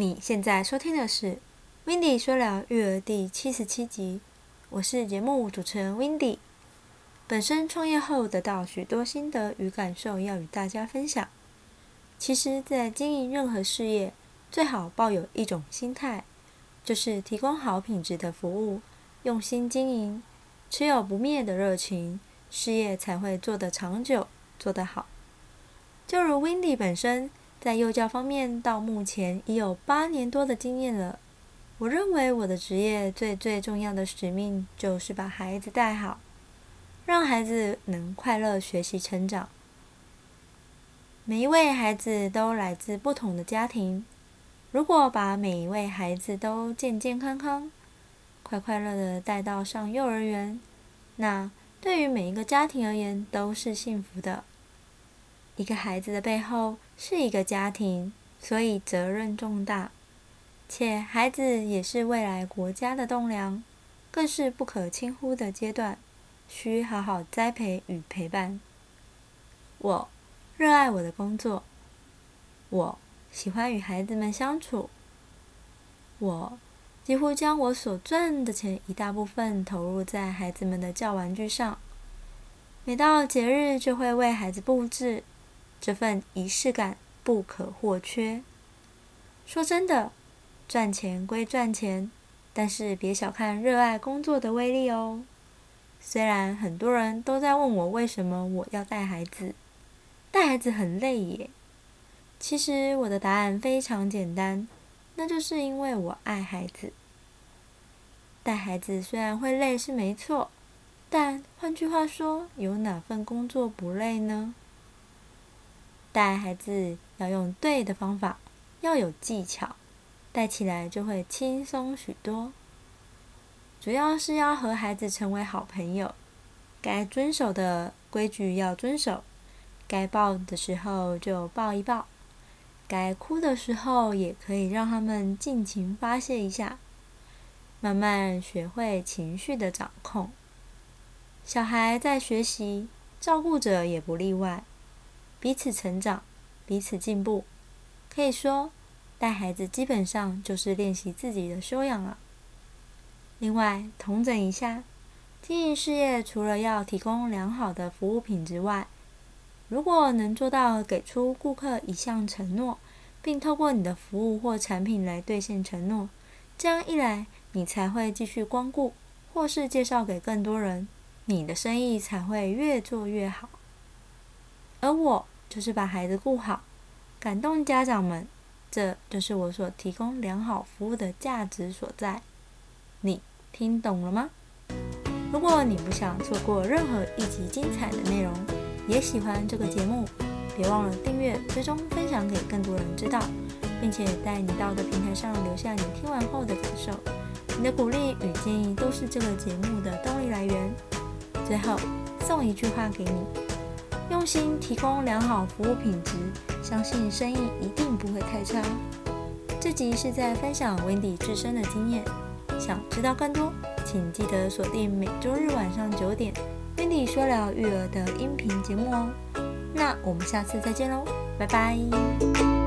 你现在收听的是《Windy 说聊育儿》第七十七集，我是节目主持人 Windy。本身创业后得到许多心得与感受，要与大家分享。其实，在经营任何事业，最好抱有一种心态，就是提供好品质的服务，用心经营，持有不灭的热情，事业才会做得长久，做得好。就如 Windy 本身。在幼教方面，到目前已有八年多的经验了。我认为我的职业最最重要的使命，就是把孩子带好，让孩子能快乐学习成长。每一位孩子都来自不同的家庭，如果把每一位孩子都健健康康、快快乐乐带到上幼儿园，那对于每一个家庭而言都是幸福的。一个孩子的背后是一个家庭，所以责任重大，且孩子也是未来国家的栋梁，更是不可轻忽的阶段，需好好栽培与陪伴。我热爱我的工作，我喜欢与孩子们相处，我几乎将我所赚的钱一大部分投入在孩子们的教玩具上，每到节日就会为孩子布置。这份仪式感不可或缺。说真的，赚钱归赚钱，但是别小看热爱工作的威力哦。虽然很多人都在问我为什么我要带孩子，带孩子很累耶。其实我的答案非常简单，那就是因为我爱孩子。带孩子虽然会累是没错，但换句话说，有哪份工作不累呢？带孩子要用对的方法，要有技巧，带起来就会轻松许多。主要是要和孩子成为好朋友，该遵守的规矩要遵守，该抱的时候就抱一抱，该哭的时候也可以让他们尽情发泄一下，慢慢学会情绪的掌控。小孩在学习，照顾者也不例外。彼此成长，彼此进步，可以说带孩子基本上就是练习自己的修养了。另外，统整一下，经营事业除了要提供良好的服务品质外，如果能做到给出顾客一项承诺，并透过你的服务或产品来兑现承诺，这样一来，你才会继续光顾，或是介绍给更多人，你的生意才会越做越好。而我就是把孩子顾好，感动家长们，这就是我所提供良好服务的价值所在。你听懂了吗？如果你不想错过任何一集精彩的内容，也喜欢这个节目，别忘了订阅、追踪、分享给更多人知道，并且在你到的平台上留下你听完后的感受。你的鼓励与建议都是这个节目的动力来源。最后送一句话给你。用心提供良好服务品质，相信生意一定不会太差。这集是在分享 Wendy 自身的经验，想知道更多，请记得锁定每周日晚上九点 Wendy 说聊育儿的音频节目哦。那我们下次再见喽，拜拜。